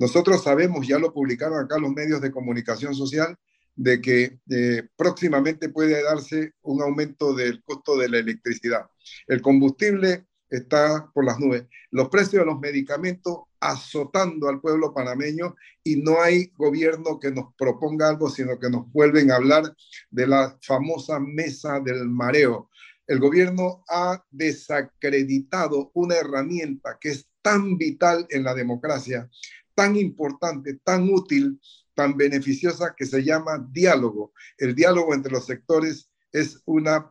Nosotros sabemos, ya lo publicaron acá los medios de comunicación social, de que eh, próximamente puede darse un aumento del costo de la electricidad. El combustible está por las nubes. Los precios de los medicamentos azotando al pueblo panameño y no hay gobierno que nos proponga algo, sino que nos vuelven a hablar de la famosa mesa del mareo el gobierno ha desacreditado una herramienta que es tan vital en la democracia, tan importante, tan útil, tan beneficiosa que se llama diálogo. El diálogo entre los sectores es una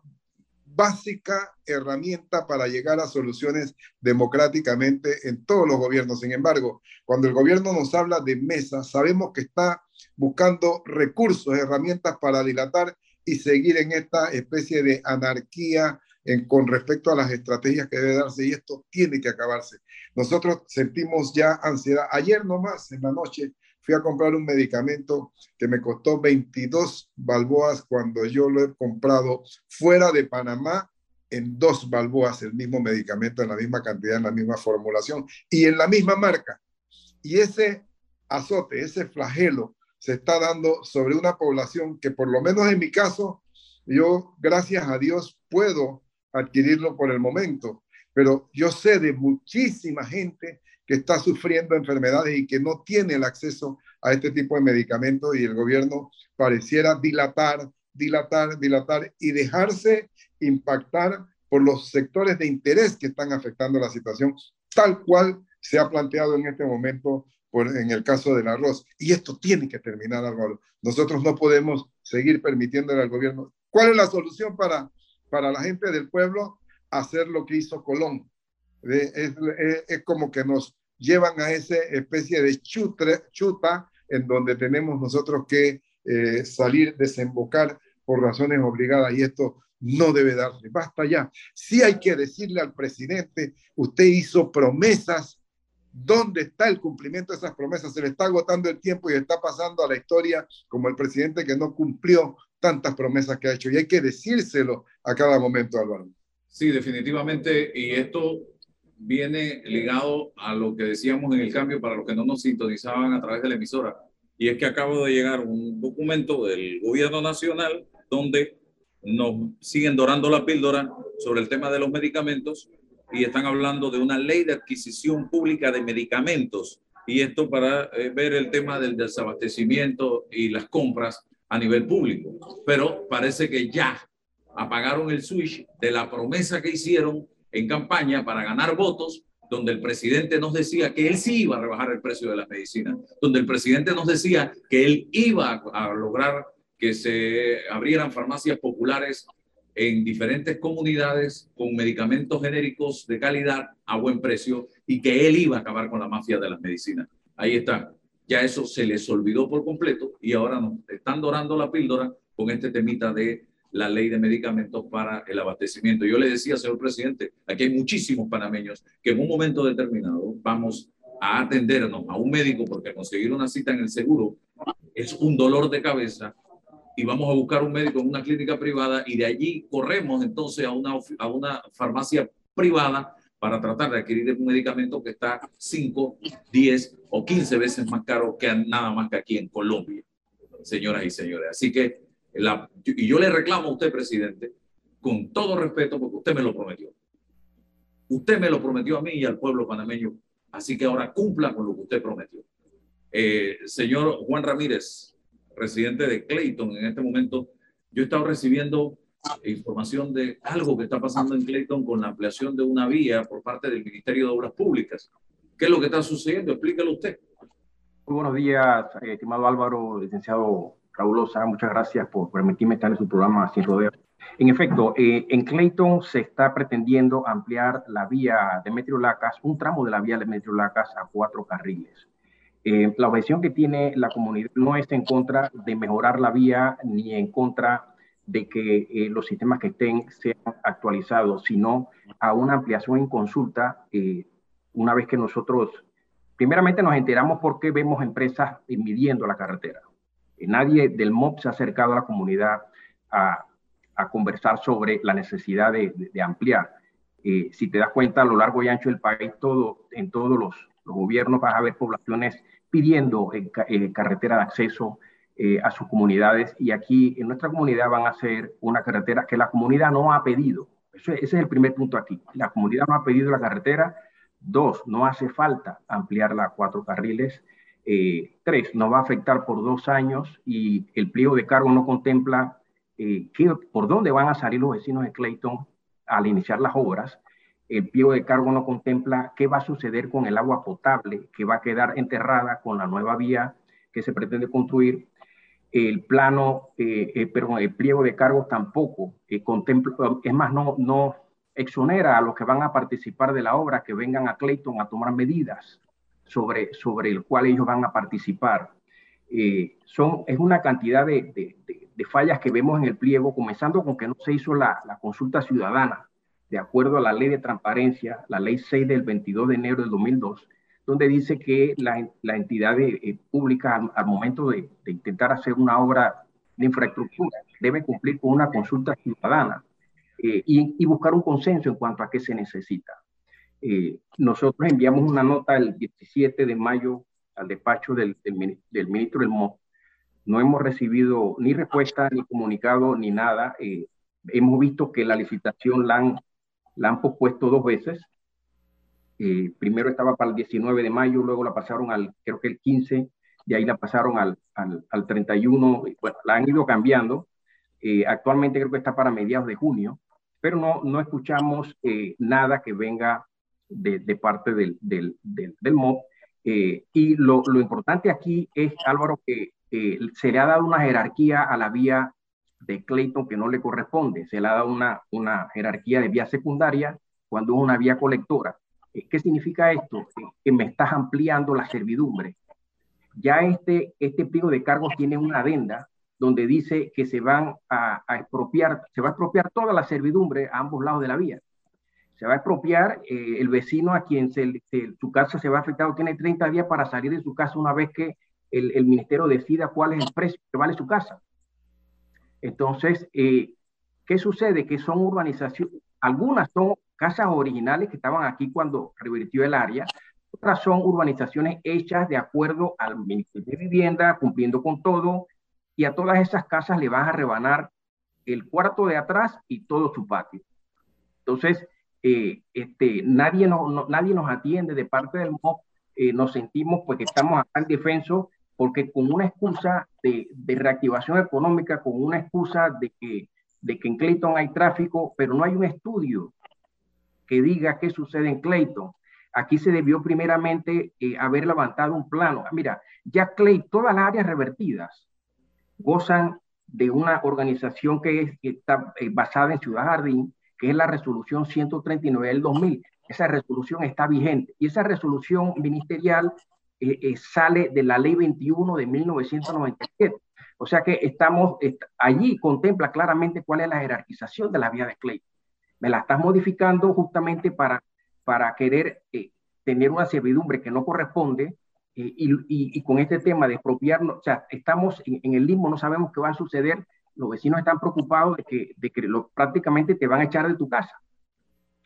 básica herramienta para llegar a soluciones democráticamente en todos los gobiernos. Sin embargo, cuando el gobierno nos habla de mesa, sabemos que está buscando recursos, herramientas para dilatar y seguir en esta especie de anarquía con respecto a las estrategias que debe darse y esto tiene que acabarse. Nosotros sentimos ya ansiedad. Ayer nomás, en la noche, fui a comprar un medicamento que me costó 22 balboas cuando yo lo he comprado fuera de Panamá en dos balboas el mismo medicamento, en la misma cantidad, en la misma formulación y en la misma marca. Y ese azote, ese flagelo se está dando sobre una población que por lo menos en mi caso, yo gracias a Dios puedo adquirirlo por el momento, pero yo sé de muchísima gente que está sufriendo enfermedades y que no tiene el acceso a este tipo de medicamentos y el gobierno pareciera dilatar, dilatar, dilatar y dejarse impactar por los sectores de interés que están afectando la situación, tal cual se ha planteado en este momento en el caso del arroz. Y esto tiene que terminar, Álvaro. Nosotros no podemos seguir permitiéndole al gobierno. ¿Cuál es la solución para, para la gente del pueblo? Hacer lo que hizo Colón. Es, es, como que nos llevan a esa especie de chutre, chuta en donde tenemos nosotros que eh, salir, desembocar por razones obligadas y esto no debe darse. Basta ya. Sí hay que decirle al presidente, usted hizo promesas ¿Dónde está el cumplimiento de esas promesas? Se le está agotando el tiempo y está pasando a la historia como el presidente que no cumplió tantas promesas que ha hecho. Y hay que decírselo a cada momento, Álvaro. Sí, definitivamente. Y esto viene ligado a lo que decíamos en el cambio para los que no nos sintonizaban a través de la emisora. Y es que acabo de llegar un documento del gobierno nacional donde nos siguen dorando la píldora sobre el tema de los medicamentos y están hablando de una ley de adquisición pública de medicamentos y esto para eh, ver el tema del desabastecimiento y las compras a nivel público. Pero parece que ya apagaron el switch de la promesa que hicieron en campaña para ganar votos, donde el presidente nos decía que él sí iba a rebajar el precio de las medicinas, donde el presidente nos decía que él iba a lograr que se abrieran farmacias populares en diferentes comunidades con medicamentos genéricos de calidad a buen precio y que él iba a acabar con la mafia de las medicinas. Ahí está. Ya eso se les olvidó por completo y ahora nos están dorando la píldora con este temita de la ley de medicamentos para el abastecimiento. Yo le decía, señor presidente, aquí hay muchísimos panameños que en un momento determinado vamos a atendernos a un médico porque conseguir una cita en el seguro es un dolor de cabeza y vamos a buscar un médico en una clínica privada y de allí corremos entonces a una, a una farmacia privada para tratar de adquirir un medicamento que está 5, 10 o 15 veces más caro que nada más que aquí en Colombia, señoras y señores. Así que, y yo le reclamo a usted, presidente, con todo respeto, porque usted me lo prometió. Usted me lo prometió a mí y al pueblo panameño, así que ahora cumpla con lo que usted prometió. Eh, señor Juan Ramírez, residente de Clayton en este momento, yo he estado recibiendo información de algo que está pasando en Clayton con la ampliación de una vía por parte del Ministerio de Obras Públicas. ¿Qué es lo que está sucediendo? Explícalo usted. Muy buenos días, eh, estimado Álvaro, licenciado Raúl Osa, muchas gracias por permitirme estar en su programa Sin Rodeos. En efecto, eh, en Clayton se está pretendiendo ampliar la vía de Metro Lacas, un tramo de la vía de Metro Lacas a cuatro carriles. Eh, la objeción que tiene la comunidad no es en contra de mejorar la vía ni en contra de que eh, los sistemas que estén sean actualizados, sino a una ampliación en consulta eh, una vez que nosotros, primeramente nos enteramos porque vemos empresas midiendo la carretera. nadie del MOP se ha acercado a la comunidad a, a conversar sobre la necesidad de, ampliar. si te das cuenta, a lo largo y ancho del país, todo, en todos los, gobiernos vas a ver poblaciones pidiendo eh, eh, carretera de acceso eh, a sus comunidades y aquí en nuestra comunidad van a ser una carretera que la comunidad no ha pedido. ese es el primer punto aquí. La comunidad no ha pedido la carretera. Dos, no hace falta ampliarla a cuatro carriles. tres, no va a afectar por dos años y el pliego de cargo no contempla por dónde van a salir los vecinos de Clayton al iniciar las obras el pliego de cargo no contempla qué va a suceder con el agua potable que va a quedar enterrada con la nueva vía que se pretende construir. El plano, eh, eh, el pliego de cargo tampoco eh, contempla, es más, no, no exonera a los que van a participar de la obra que vengan a Clayton a tomar medidas sobre, sobre el cual ellos van a participar. son, es una cantidad de, de, de, fallas que vemos en el pliego, comenzando con que no se hizo la, la consulta ciudadana de acuerdo a la ley de transparencia, la ley 6 del 22 de enero del 2002, donde dice que la, la entidad eh, pública al, momento de, intentar hacer una obra de infraestructura debe cumplir con una consulta ciudadana eh, y, buscar un consenso en cuanto a qué se necesita. Eh, nosotros enviamos una nota el 17 de mayo al despacho del, del, ministro del MOP. No hemos recibido ni respuesta, ni comunicado, ni nada. hemos visto que la licitación la han la han pospuesto dos veces. Eh, primero estaba para el 19 de mayo, luego la pasaron al, creo que el 15, de ahí la pasaron al, al, al 31, bueno, la han ido cambiando. Eh, actualmente creo que está para mediados de junio, pero no, no escuchamos eh, nada que venga de, de parte del, del, del, del MOB. y lo, lo, importante aquí es, Álvaro, que se le ha dado una jerarquía a la vía de Clayton que no le corresponde. Se le ha dado una, una jerarquía de vía secundaria cuando es una vía colectora. Eh, ¿Qué significa esto? Que me estás ampliando la servidumbre. Ya este, este pliego de cargos tiene una adenda donde dice que se van a, expropiar, se va a expropiar toda la servidumbre a ambos lados de la vía. Se va a expropiar eh, el vecino a quien se, su casa se va a afectar, tiene 30 días para salir de su casa una vez que el, el ministerio decida cuál es el precio que vale su casa. Entonces, eh, ¿qué sucede? Que son urbanizaciones, algunas son casas originales que estaban aquí cuando revirtió el área, otras son urbanizaciones hechas de acuerdo al Ministerio de Vivienda, cumpliendo con todo, y a todas esas casas le vas a rebanar el cuarto de atrás y todo su patio. Entonces, eh, este, nadie, no, nadie nos atiende de parte del MOP eh, nos sentimos pues que estamos en defenso porque con una excusa de, de, reactivación económica, con una excusa de que, de que en Clayton hay tráfico, pero no hay un estudio que diga qué sucede en Clayton. Aquí se debió primeramente eh, haber levantado un plano. Mira, ya Clay, todas las áreas revertidas gozan de una organización que, es, está eh, basada en Ciudad Jardín, que es la resolución 139 del 2000. Esa resolución está vigente y esa resolución ministerial eh, sale de la ley 21 de 1997. O sea que estamos, allí contempla claramente cuál es la jerarquización de la vía de Clay. Me la estás modificando justamente para, para querer tener una servidumbre que no corresponde y, y, con este tema de expropiarnos, o sea, estamos en, el limbo, no sabemos qué va a suceder, los vecinos están preocupados de que, de que prácticamente te van a echar de tu casa.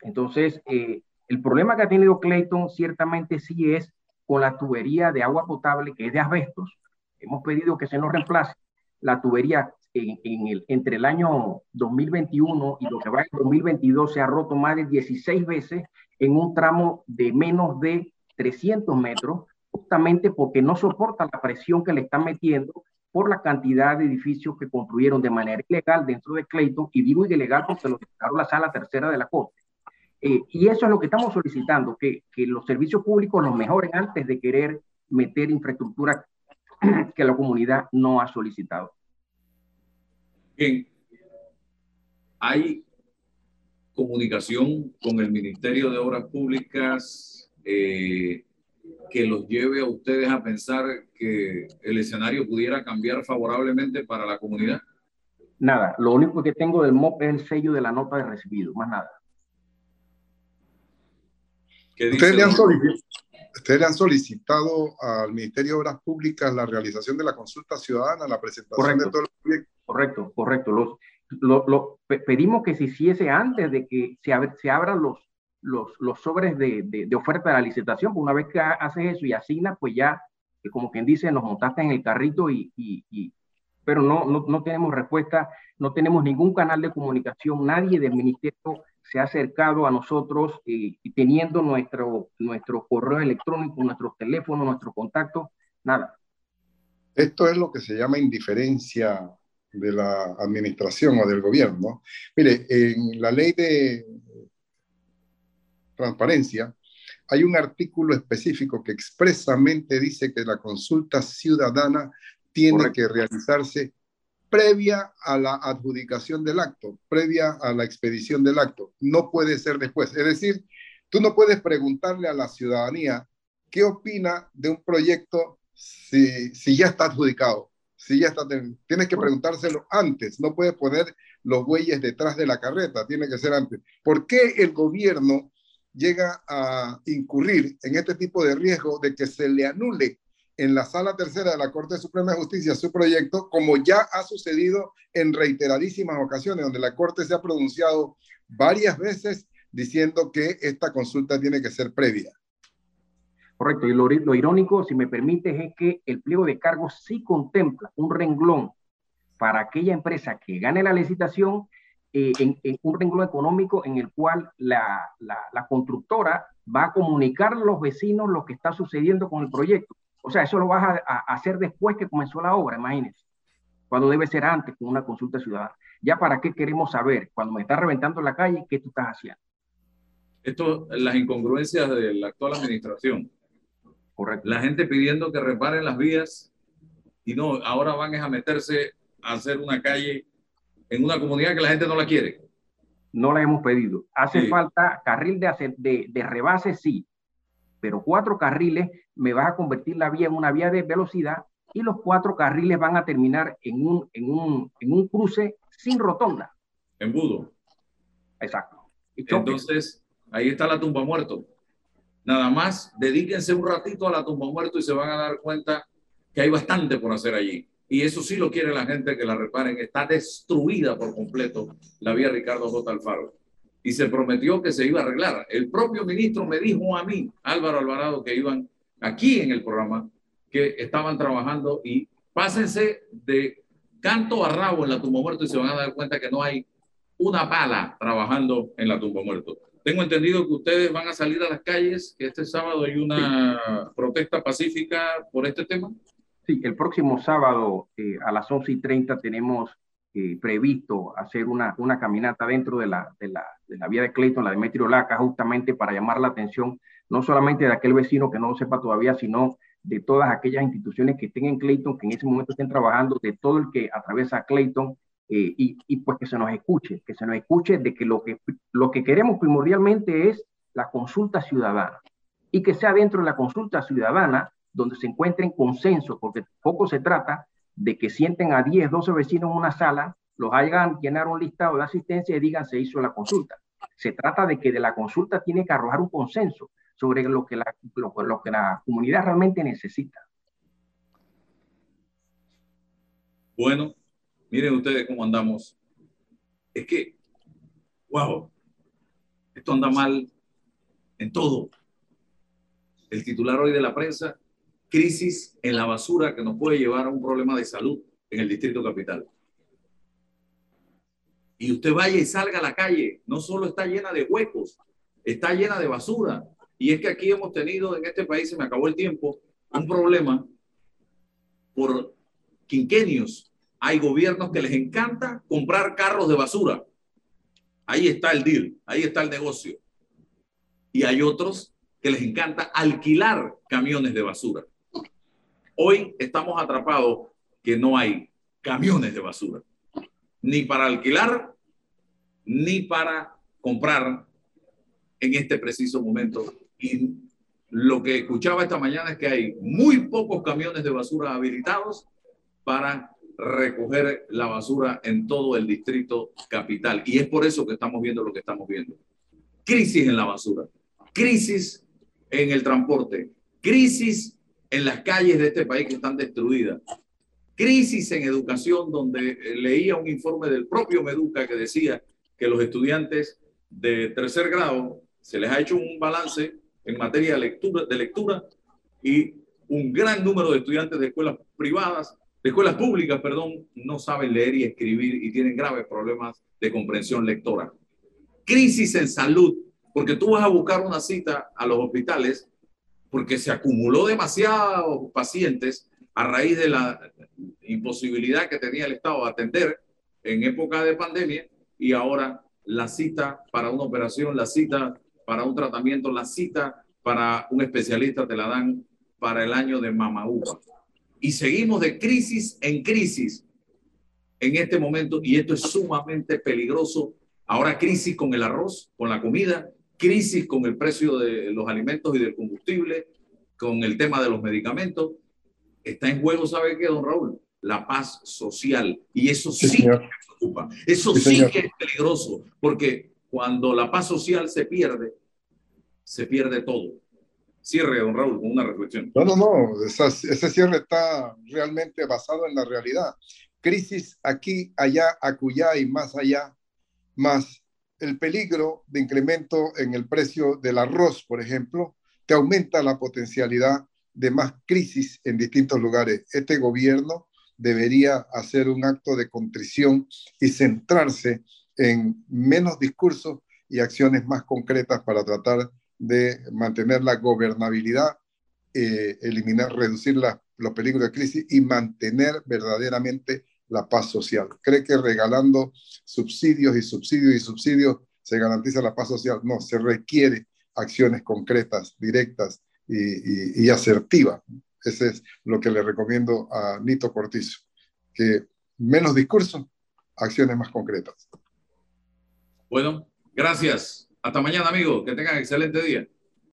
Entonces, eh, el problema que ha tenido Clayton ciertamente sí es con la tubería de agua potable que es de asbestos. Hemos pedido que se nos reemplace la tubería en, en el, entre el año 2021 y lo que va en 2022 se ha roto más de 16 veces en un tramo de menos de 300 metros justamente porque no soporta la presión que le están metiendo por la cantidad de edificios que construyeron de manera ilegal dentro de Clayton, y digo ilegal porque lo declaró la sala tercera de la Corte. Eh, y eso es lo que estamos solicitando, que, que los servicios públicos los mejoren antes de querer meter infraestructura [clears throat] que la comunidad no ha solicitado. Bien, hay comunicación con el Ministerio de Obras Públicas eh, que los lleve a ustedes a pensar que el escenario pudiera cambiar favorablemente para la comunidad? Nada, lo único que tengo del MOP es el sello de la nota de recibido, más nada. ¿Ustedes, le han ¿Ustedes le han solicitado al Ministerio de Obras Públicas la realización de la consulta ciudadana, la presentación correcto, de todos los proyectos? Correcto, correcto. Los, lo, lo, pedimos que se hiciese antes de que se, ab se abran los, los, los sobres de, de, de, oferta de la licitación, pues una vez que haces eso y asignas, pues ya, como quien dice, nos montaste en el carrito y, y, y pero no, no, no, tenemos respuesta, no tenemos ningún canal de comunicación, nadie del ministerio se ha acercado a nosotros eh, teniendo nuestro, nuestro correo electrónico, nuestros teléfonos, nuestros contactos, nada. Esto es lo que se llama indiferencia de la administración o del gobierno. Mire, en la ley de transparencia, hay un artículo específico que expresamente dice que la consulta ciudadana tiene Correcto. que realizarse previa a la adjudicación del acto, previa a la expedición del acto. No puede ser después. Es decir, tú no puedes preguntarle a la ciudadanía qué opina de un proyecto si, si ya está adjudicado. Si ya está, tienes que preguntárselo antes, no puedes poner los bueyes detrás de la carreta, tiene que ser antes. ¿Por qué el gobierno llega a incurrir en este tipo de riesgo de que se le anule en la sala tercera de la Corte Suprema de Justicia su proyecto, como ya ha sucedido en reiteradísimas ocasiones, donde la Corte se ha pronunciado varias veces diciendo que esta consulta tiene que ser previa. Correcto, y lo, irónico, si me permites, es que el pliego de cargos sí contempla un renglón para aquella empresa que gane la licitación eh, un renglón económico en el cual la, constructora va a comunicar a los vecinos lo que está sucediendo con el proyecto. O sea, eso lo vas a, a, hacer después que comenzó la obra, imagínense, cuando debe ser antes con una consulta ciudadana. Ya para qué queremos saber, cuando me está reventando la calle, qué tú estás haciendo. Esto, las incongruencias de la actual administración. Correcto. La gente pidiendo que reparen las vías y no, ahora van a meterse a hacer una calle en una comunidad que la gente no la quiere. No la hemos pedido. Hace sí. falta carril de, de, de rebase, sí, pero cuatro carriles me vas a convertir la vía en una vía de velocidad y los cuatro carriles van a terminar en un, en un, en un cruce sin rotonda. Embudo. Exacto. Entonces, ahí está la tumba muerto. Nada más, dedíquense un ratito a la tumba muerto y se van a dar cuenta que hay bastante por hacer allí y eso sí lo quiere la gente que la reparen, está destruida por completo la vía Ricardo J. Alfaro. Y se prometió que se iba a arreglar. El propio ministro me dijo a mí, Álvaro Alvarado, que iban aquí en el programa, que estaban trabajando y pásense de canto a rabo en la tumba muerto y se van a dar cuenta que no hay una pala trabajando en la tumba muerto. Tengo entendido que ustedes van a salir a las calles, que este sábado hay una protesta pacífica por este tema. Sí, el próximo sábado eh, a las 11 y 30 tenemos eh, previsto hacer una, una caminata dentro de la, de, la, de la vía de Clayton, la de Metro Laca, justamente para llamar la atención no solamente de aquel vecino que no lo sepa todavía, sino de todas aquellas instituciones que estén en Clayton, que en ese momento estén trabajando, de todo el que atraviesa Clayton, eh, y, y, pues que se nos escuche, que se nos escuche de que lo, que lo que queremos primordialmente es la consulta ciudadana y que sea dentro de la consulta ciudadana donde se encuentren consenso, porque poco se trata de que sienten a 10, 12 vecinos en una sala, los hagan llenar un listado de asistencia y digan se hizo la consulta. Se trata de que de la consulta tiene que arrojar un consenso sobre lo que la, lo, lo que la comunidad realmente necesita. Bueno, miren ustedes cómo andamos. Es que, wow, esto anda mal en todo. El titular hoy de la prensa, crisis en la basura que nos puede llevar a un problema de salud en el Distrito Capital. Y usted vaya y salga a la calle, no solo está llena de huecos, está llena de basura. Y es que aquí hemos tenido en este país, se me acabó el tiempo, un problema por quinquenios. Hay gobiernos que les encanta comprar carros de basura. Ahí está el deal, ahí está el negocio. Y hay otros que les encanta alquilar camiones de basura. Hoy estamos atrapados que no hay camiones de basura, ni para alquilar, ni para comprar en este preciso momento y lo que escuchaba esta mañana es que hay muy pocos camiones de basura habilitados para recoger la basura en todo el distrito capital. Y es por eso que estamos viendo lo que estamos viendo. Crisis en la basura, crisis en el transporte, crisis en las calles de este país que están destruidas, crisis en educación donde leía un informe del propio Meduca que decía que los estudiantes de tercer grado se les ha hecho un balance en materia de lectura, de lectura y un gran número de estudiantes de escuelas privadas, de escuelas públicas, perdón, no saben leer y escribir y tienen graves problemas de comprensión lectora. Crisis en salud, porque tú vas a buscar una cita a los hospitales porque se acumuló demasiados pacientes a raíz de la imposibilidad que tenía el Estado de atender en época de pandemia y ahora la cita para una operación, la cita para un tratamiento, la cita para un especialista te la dan para el año de mamaúa. Y seguimos de crisis en crisis en este momento y esto es sumamente peligroso. Ahora crisis con el arroz, con la comida, crisis con el precio de los alimentos y del combustible, con el tema de los medicamentos. Está en juego, ¿sabe qué, don Raúl? La paz social. Y eso sí, sí que preocupa. Eso sí, sí que es peligroso, porque cuando la paz social se pierde, se pierde todo. Cierre, don Raúl, con una reflexión. No, no, no, ese cierre está realmente basado en la realidad. Crisis aquí, allá, acullá y más allá, más el peligro de incremento en el precio del arroz, por ejemplo, te aumenta la potencialidad de más crisis en distintos lugares. Este gobierno debería hacer un acto de contrición y centrarse en menos discursos y acciones más concretas para tratar de mantener la gobernabilidad, eh, eliminar, reducir la, los peligros de crisis y mantener verdaderamente la paz social. ¿Cree que regalando subsidios y subsidios y subsidios se garantiza la paz social? No, se requiere acciones concretas, directas y, asertivas. Ese es lo que le recomiendo a Nito Cortizo, que menos discurso, acciones más concretas. Bueno, gracias. Hasta mañana, amigos. Que tengan excelente día.